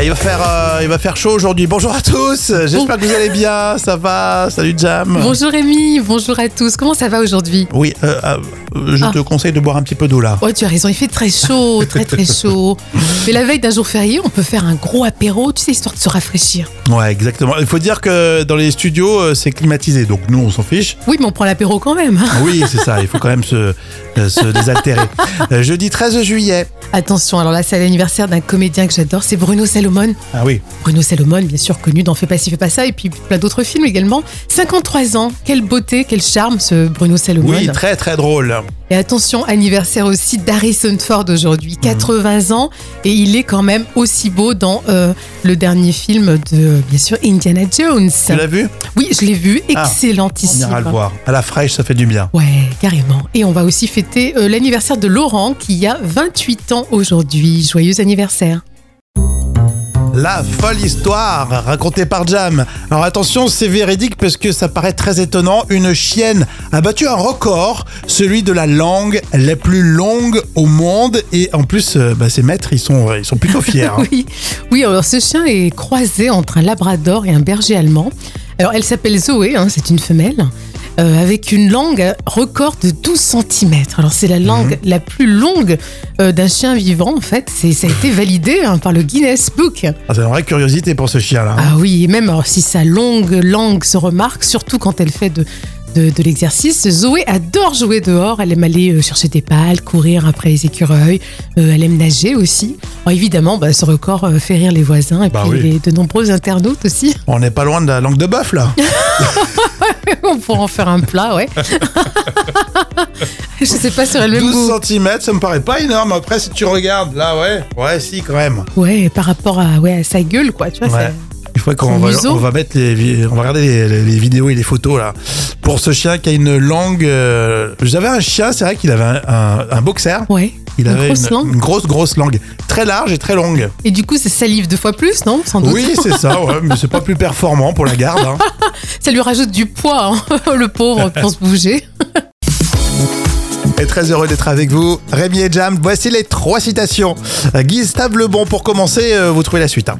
Et il va faire, euh, il va faire chaud aujourd'hui. Bonjour à tous. J'espère que vous allez bien. Ça va? Salut Jam. Bonjour Rémi, bonjour à tous. Comment ça va aujourd'hui? Oui, euh, euh, je Ah. te conseille de boire un petit peu d'eau là. Oh, tu as raison, il fait très chaud, très très chaud. Mais la veille d'un jour férié, on peut faire un gros apéro, tu sais, histoire de se rafraîchir. Ouais, exactement. Il faut dire que dans les studios, euh, c'est climatisé, donc nous, on s'en fiche. Oui, mais on prend l'apéro quand même. hein. Oui, c'est ça. Il faut quand même se, euh, se désaltérer. Euh, jeudi 13 juillet. Attention, alors là, c'est l'anniversaire d'un comédien que j'adore, c'est Bruno Salomon. Ah oui. Bruno Salomon, bien sûr, connu dans Fais pas ci, fais pas ça, et puis plein d'autres films également. 53 ans, quelle beauté, quel charme ce Bruno Salomon. Oui, très très drôle. Et attention, anniversaire aussi d'Harrison Ford aujourd'hui, 80 ans, et il est quand même aussi beau dans euh, le dernier film de, bien sûr, Indiana Jones. Tu l'as vu? Oui, je l'ai vu, Ah, On excellentissime. ira le voir. À la fraîche, ça fait du bien. Ouais, carrément. Et on va aussi fêter euh, l'anniversaire de Laurent qui a 28 ans aujourd'hui. Joyeux anniversaire. La folle histoire racontée par Jam. Alors attention, c'est véridique parce que ça paraît très étonnant. Une chienne a battu un record, celui de la langue la plus longue au monde. Et en plus, euh, bah, ses maîtres, ils sont, ils sont plutôt fiers. hein. Oui, oui. Alors ce chien est croisé entre un labrador et un berger allemand. Alors elle s'appelle Zoé, hein, c'est une femelle. Euh, avec une langue record de 12 cm. Alors c'est la langue la plus longue euh, d'un chien vivant en fait. C'est, ça a été validé hein, par le Guinness Book. Ah, c'est une vraie curiosité pour ce chien-là. hein. Ah oui, et même alors, si sa longue langue se remarque, surtout quand elle fait de, de, de l'exercice, Zoé adore jouer dehors. Elle aime aller euh, chercher des pales, courir après les écureuils. Euh, elle aime nager aussi. Alors, évidemment, bah, ce record fait rire les voisins et Bah puis oui. les- de nombreux internautes aussi. On n'est pas loin de la langue de bœuf, là. On pourra en faire un plat, ouais. Je sais pas sur le même 12 goût. cm, ça me paraît pas énorme. Après, si tu regardes, là, ouais. Ouais, si, quand même. Ouais, par rapport à, ouais, à sa gueule, quoi. Tu vois, Ouais. c'est- Il faudrait qu'on Son va, museau. on va mettre les, vi- on va regarder les, les- les vidéos et les photos là. Pour ce chien qui a une langue, euh, j'avais un chien, c'est vrai qu'il avait un, un- un boxer. Ouais. Il Une avait grosse une, langue. une grosse grosse langue, très large et très longue. Et du coup, ça salive deux fois plus, non Sans doute. Oui, c'est ça, ouais, mais c'est pas plus performant pour la garde. hein. Ça lui rajoute du poids, hein, le pauvre, pour se bouger. Et très heureux d'être avec vous, Rémi et Jam. Voici les trois citations. Guise Tablebon, pour commencer, euh, vous trouvez la suite. hein.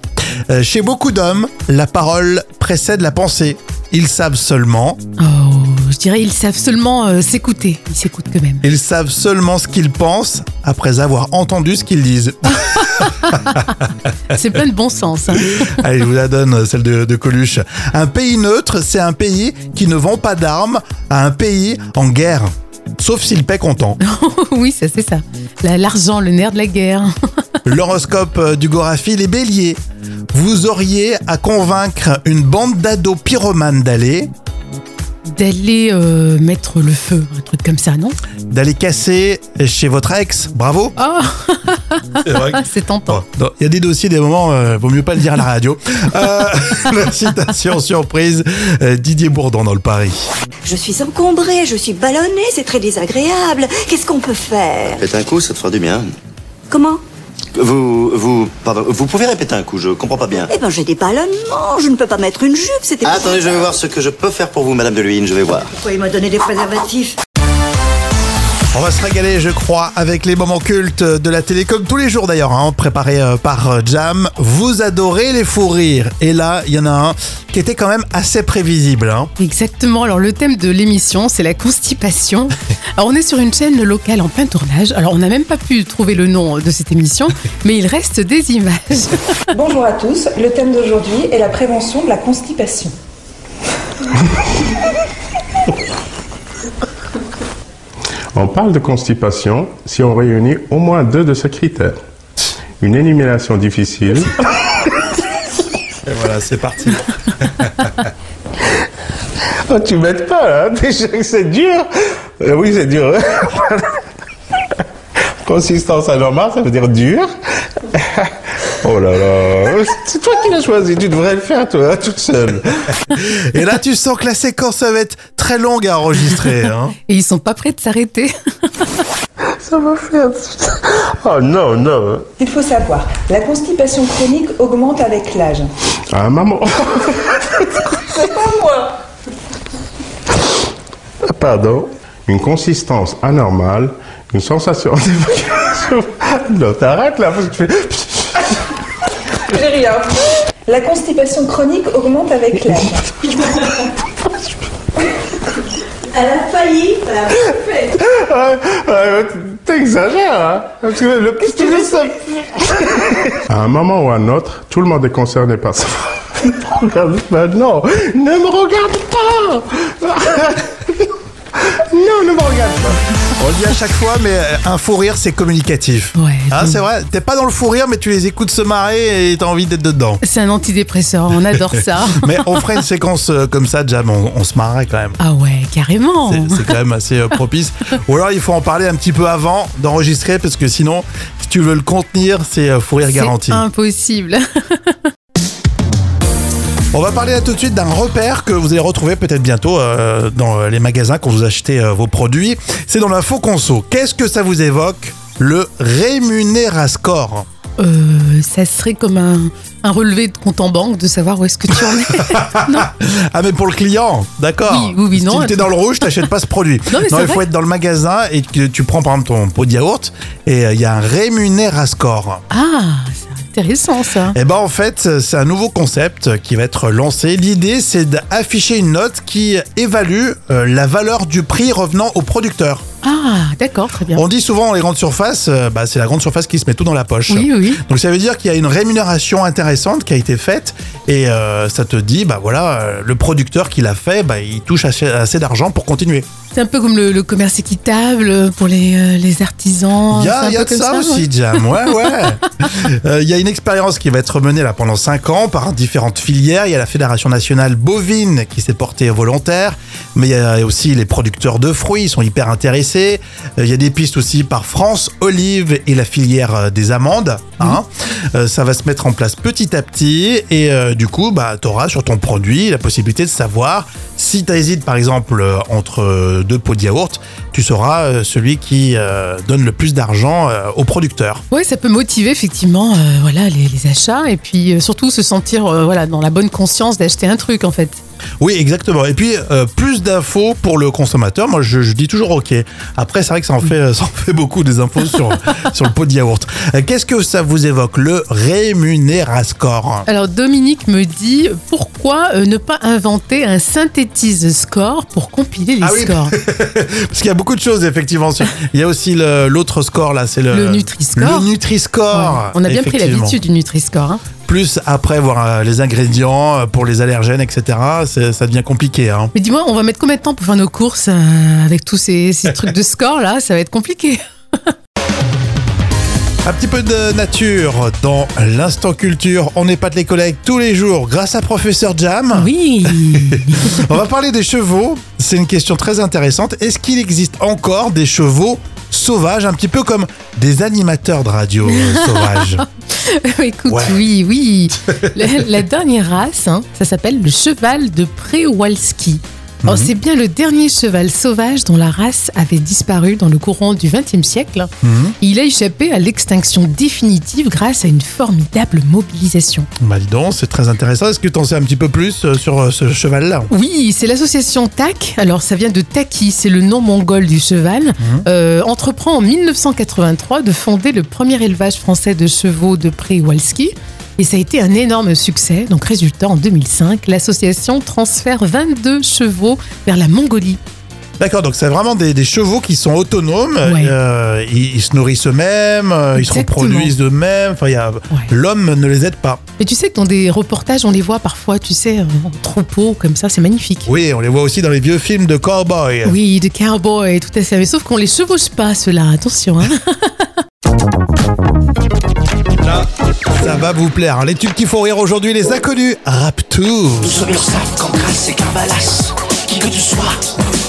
Euh, Chez beaucoup d'hommes, la parole précède la pensée. Ils savent seulement, Oh, dirais ils savent seulement euh, s'écouter. Ils s'écoutent quand même. ils savent seulement ce qu'ils pensent après avoir entendu ce qu'ils disent. C'est plein de bon sens. hein. Allez, je vous la donne, celle de, de Coluche. Un pays neutre, c'est un pays qui ne vend pas d'armes à un pays en guerre. Sauf s'il paie content. oui, ça c'est ça. La- L'argent, le nerf de la guerre. L'horoscope euh, du Gorafi, les béliers. Vous auriez à convaincre une bande d'ados pyromanes d'aller, D'aller euh, mettre le feu, un truc comme ça, non? D'aller casser chez votre ex. Bravo. Oh, C'est vrai. ah, c'est tentant. Bon, Il y a des dossiers, des moments, euh, vaut mieux pas le dire à la radio. Euh, la citation surprise, euh, Didier Bourdon dans le Paris. Je suis encombrée, je suis ballonnée, c'est très désagréable. Qu'est-ce qu'on peut faire? Répète un coup, ça te fera du bien. Comment? Vous, vous, pardon, vous pouvez répéter un coup, je comprends pas bien. Eh ben j'ai des ballonnements, je ne peux pas mettre une jupe, c'était... Ah, attendez, je vais voir ce que je peux faire pour vous, Madame de Luynes, je vais voir. Pourquoi il m'a donné des préservatifs? On va se régaler, je crois, avec les moments cultes de la télé, comme tous les jours d'ailleurs, hein, préparés euh, par euh, Jam. Vous adorez les fous rires. Et là, il y en a un qui était quand même assez prévisible. hein. Exactement. Alors, le thème de l'émission, c'est la constipation. Alors, on est sur une chaîne locale en plein tournage. Alors, on n'a même pas pu trouver le nom de cette émission, mais il reste des images. Bonjour à tous, le thème d'aujourd'hui est la prévention de la constipation. On parle de constipation si on réunit au moins deux de ces critères. Une élimination difficile, Et voilà, c'est parti. Oh, tu m'aides pas déjà que c'est dur. Euh, oui, c'est dur. Consistance anormale, ça veut dire dur. Oh là là, c'est toi qui l'as choisi, tu devrais le faire toi, toute seule. Et là, tu sens que la séquence va être très longue à enregistrer. Hein. Et ils sont pas prêts de s'arrêter. Ça va faire... Oh non, non. Il faut savoir, la constipation chronique augmente avec l'âge. Ah maman. Pardon. Une consistance anormale, une sensation d'évacuation. Non, t'arrêtes là parce que tu fais. J'ai rien. La constipation chronique augmente avec l'âge. Elle a failli. Elle a fait. Ouais, ouais, T'exagères, hein Parce que le petit tu veux ça À un moment ou à un autre, tout le monde est concerné par ça. Ne me regarde pas, non Ne me regarde pas Non, ne me regarde pas On le dit à chaque fois, mais euh, un fou rire, c'est communicatif. Ouais, Hein, c'est vrai, t'es pas dans le fou rire, mais tu les écoutes se marrer et t'as envie d'être dedans. C'est un antidépresseur, on adore ça. Mais on ferait une séquence euh, comme ça, Jam, on, on se marrait quand même. Ah ouais, carrément. C'est quand même assez euh, propice. Ou alors il faut en parler un petit peu avant d'enregistrer parce que sinon, si tu veux le contenir, c'est fou rire garanti. impossible. On va parler là tout de suite d'un repère que vous allez retrouver peut-être bientôt euh, dans euh, les magasins quand vous achetez euh, vos produits. C'est dans l'info conso. Qu'est-ce que ça vous évoque Le rémunérascore? Euh, ça serait comme un, un relevé de compte en banque de savoir où est-ce que tu en es. non, Ah mais pour le client, d'accord. Oui, oui, oui, non, Si t'es dans le rouge, t'achètes pas ce produit. Non, mais c'est il faut vrai. être dans le magasin et que tu prends par exemple ton pot de yaourt et il y a un rémunérascore. ah, c'est intéressant ça. Et ben en fait, c'est un nouveau concept qui va être lancé. L'idée, c'est d'afficher une note qui évalue euh, la valeur du prix revenant au producteur. Ah, d'accord, très bien. On dit souvent dans les grandes surfaces, euh, bah, c'est la grande surface qui se met tout dans la poche. Oui, oui. Donc ça veut dire qu'il y a une rémunération intéressante qui a été faite et euh, ça te dit, bah voilà, euh, le producteur qui l'a fait, bah, il touche assez, assez d'argent pour continuer. C'est un peu comme le, le commerce équitable pour les, euh, les artisans. Il y a, y de ça, aussi. Jam. Ouais, ouais. Euh, Il y a une expérience qui va être menée là pendant 5 ans par différentes filières. Il y a la Fédération nationale bovine qui s'est portée volontaire, mais il y a aussi les producteurs de fruits, ils sont hyper intéressés. Euh, Il y a des pistes aussi par France Olive et la filière des amandes. hein. Euh, ça va se mettre en place petit à petit et du coup, bah, tu auras sur ton produit la possibilité de savoir si tu hésites par exemple euh, entre euh, deux pots de yaourt, tu seras euh, celui qui donne le plus d'argent euh, au producteur. Ouais, ça peut motiver effectivement voilà, les, achats et puis surtout se sentir voilà, dans la bonne conscience d'acheter un truc en fait. Oui, exactement. Et puis, euh, plus d'infos pour le consommateur. Moi, je, je dis toujours OK. Après, c'est vrai que ça en fait, ça en fait beaucoup des infos sur, sur le pot de yaourt. Euh, Qu'est-ce que ça vous évoque Le rémunérascore? Alors Dominique me dit pourquoi euh, ne pas inventer un synthétise score pour compiler les Ah oui. scores? Parce qu'il y a beaucoup de choses, effectivement. sur- Il y a aussi le- l'autre score, là. C'est le, Le Nutri-Score. Le Nutri-Score. Ouais. On a bien pris effectivement. l'habitude du Nutri-Score. hein. Plus après, voir euh, les ingrédients euh, pour les allergènes, etc. Ça devient compliqué. Hein. Mais dis-moi, on va mettre combien de temps pour faire nos courses euh, avec tous ces, ces trucs de score là? Ça va être compliqué. Un petit peu de nature dans l'instant culture. On n'est pas de les collègues tous les jours grâce à Professeur Jam. Oui. On va parler des chevaux. C'est une question très intéressante. Est-ce qu'il existe encore des chevaux sauvages, un petit peu comme des animateurs de radio euh, sauvages Écoute, Ouais. oui, oui. La, la dernière race, hein, ça s'appelle le cheval de Przewalski. Alors, Mhm. C'est bien le dernier cheval sauvage dont la race avait disparu dans le courant du XXe siècle. Mhm. Il a échappé à l'extinction définitive grâce à une formidable mobilisation. Bah dis donc, c'est très intéressant. Est-ce que tu en sais un petit peu plus euh, sur euh, ce cheval-là? Oui, c'est l'association TAC. Alors, ça vient de Taki, c'est le nom mongol du cheval. Mhm. Euh, entreprend en 1983 de fonder le premier élevage français de chevaux de Przewalski. Et ça a été un énorme succès. Donc, résultat, en 2005, l'association transfère 22 chevaux vers la Mongolie. D'accord, donc c'est vraiment des, des chevaux qui sont autonomes. Ouais. euh, ils, ils se nourrissent eux-mêmes, euh, ils se reproduisent eux-mêmes. Enfin, a- l'homme ne les aide pas. Mais tu sais que dans des reportages, on les voit parfois, tu sais, en troupeau, comme ça, c'est magnifique. Oui, on les voit aussi dans les vieux films de cowboy. Oui, de cowboy, tout à fait. Mais sauf qu'on les chevauche pas, ceux-là. Attention, hein. ça va vous plaire. hein. Les tubes qu'il faut rire aujourd'hui, les inconnus. Rap Tour. Nous sommes Ursaf, Cancras et Carbalas. Qui que tu sois,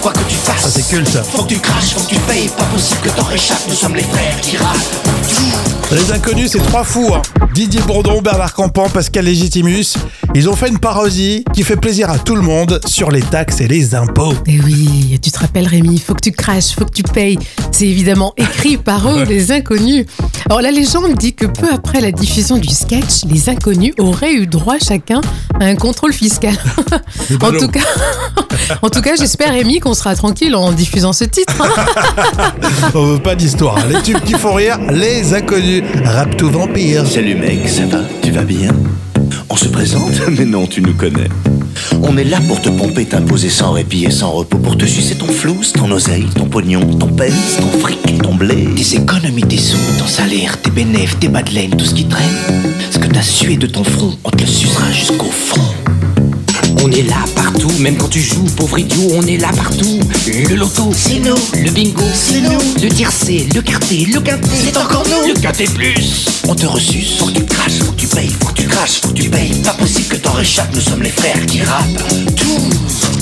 quoi que tu fasses. Ça, c'est culte. Faut que tu craches, faut que tu payes. Pas possible que t'en réchappes. Nous sommes les frères qui rappent. Les inconnus, c'est trois fous. hein. Didier Bourdon, Bernard Campan, Pascal Légitimus. Ils ont fait une parodie qui fait plaisir à tout le monde sur les taxes et les impôts. Et Eh oui, tu te rappelles Rémi, faut que tu craches, faut que tu payes. C'est évidemment écrit par eux, les inconnus. Alors la légende dit que peu après la diffusion du sketch, les inconnus auraient eu droit chacun à un contrôle fiscal. en tout cas, en tout cas, j'espère Rémi qu'on sera tranquille en diffusant ce titre. On veut pas d'histoire. hein. Les tubes qui font rire, les inconnus. Rap tout vampire. C'est l'humour. mec, ça va? Tu vas bien? On se présente? Mais non, tu nous connais. On est là pour te pomper, t'imposer sans répit et sans repos, pour te sucer ton flouze, ton oseille, ton pognon, ton pèse, ton fric, ton blé. Tes économies, tes sous, ton salaire, tes bénéfices, tes bas de laine, tout ce qui traîne. Ce que t'as sué de ton front, on te le sucera jusqu'au fond. On est là partout, même quand tu joues, pauvre idiot, on est là partout. Le loto, c'est nous. Le bingo, c'est nous. Le tiercé, le quartier, le quintet, c'est encore nous. Le quintet plus. On te ressuce, faut que tu craches, faut que tu payes, faut que tu craches, faut que tu payes. Pas possible que t'en réchappes, nous sommes les frères qui rappent. Tout.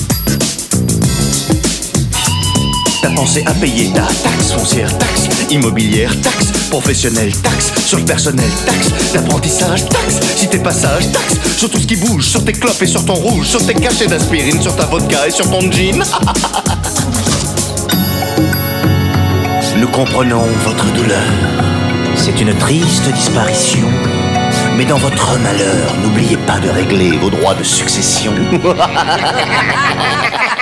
Pensé à payer ta taxe foncière, taxe immobilière, taxe professionnelle, taxe sur le personnel, taxe d'apprentissage, taxe si t'es passage, taxe sur tout ce qui bouge, sur tes clopes et sur ton rouge, sur tes cachets d'aspirine, sur ta vodka et sur ton jean. Nous comprenons votre douleur. C'est une triste disparition. Mais dans votre malheur, n'oubliez pas de régler vos droits de succession.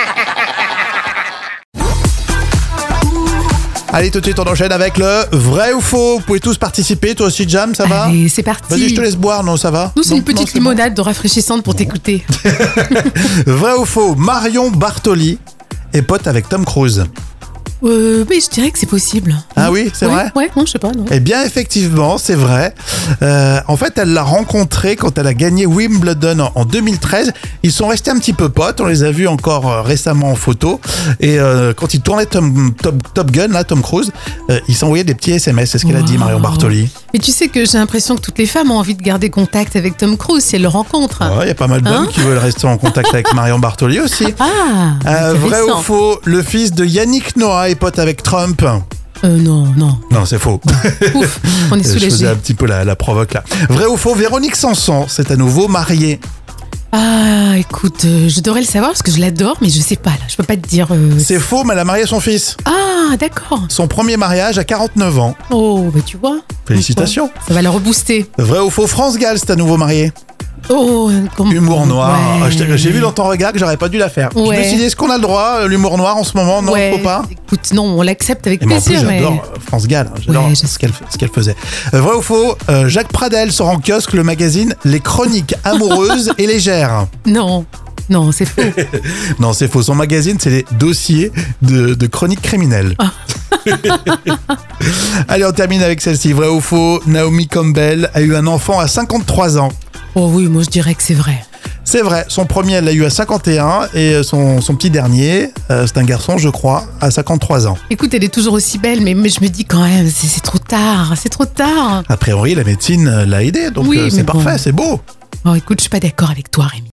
Allez, tout de suite, on enchaîne avec le vrai ou faux. Vous pouvez tous participer. Toi aussi, Jam, ça va Allez, c'est parti. Vas-y, je te laisse boire. Non, ça va Nous, c'est une petite non, limonade de rafraîchissante pour t'écouter. Vrai ou faux Marion Bartoli est pote avec Tom Cruise. Euh, mais je dirais que c'est possible. Ah oui, c'est Ouais, vrai Ouais, non, je sais pas. Non. Eh bien, effectivement, c'est vrai. Euh, en fait, elle l'a rencontré quand elle a gagné Wimbledon en, en 2013. Ils sont restés un petit peu potes. On les a vus encore euh, récemment en photo. Et euh, quand ils tournaient Tom, Top, Top Gun, là, Tom Cruise, euh, ils s'envoyaient des petits SMS. C'est ce qu'elle a dit. Marion Bartoli. Mais tu sais que j'ai l'impression que toutes les femmes ont envie de garder contact avec Tom Cruise si elles le rencontrent. Il y a pas mal d'hommes Hein qui veulent rester en contact avec Marion Bartoli aussi. Ah, Euh, vrai ou faux Le fils de Yannick Noah est pote avec Trump. Euh, non, non. Non, c'est faux. Ouf, on est Je faisais un petit peu la, la provoque là. Vrai ou faux Véronique Sanson s'est à nouveau mariée. Ah, écoute, euh, je devrais le savoir parce que je l'adore, mais je sais pas là. Je peux pas te dire. euh, C'est faux, mais elle a marié son fils. Ah, d'accord. Son premier mariage à 49 ans. Oh, bah tu vois. Félicitations. Ça va la rebooster. Vrai ou faux France Gall s'est à nouveau mariée. Oh, comme- Humour noir. Ouais. Ah, J'ai vu dans ton regard que j'aurais pas dû la faire. Je me Ouais. suis dit, est-ce qu'on a le droit, euh, l'humour noir en ce moment? Non, Ouais, faut pas. Écoute, non, on l'accepte avec Et moi, en plus, plaisir. mais... j'adore euh, France Gall. hein. J'adore Ouais, ce qu'elle faisait. Euh, vrai ou faux euh, Jacques Pradel sort en kiosque le magazine Les Chroniques amoureuses et légères. Non, non, c'est faux. Non, c'est faux. Son magazine, c'est les dossiers de, de chroniques criminelles. Ah. Allez, on termine avec celle-ci. Vrai ou faux Naomi Campbell a eu un enfant à 53 ans. Oh oui, moi je dirais que c'est vrai. C'est vrai, son premier, elle l'a eu à 51 et son, son petit dernier, euh, c'est un garçon, je crois, à 53 ans. Écoute, elle est toujours aussi belle, mais, mais je me dis quand même, c'est c'est trop tard, c'est trop tard. A priori, la médecine euh, l'a aidé, donc Oui, euh, c'est mais bon. parfait, c'est beau. Oh, écoute, je suis pas d'accord avec toi, Rémi.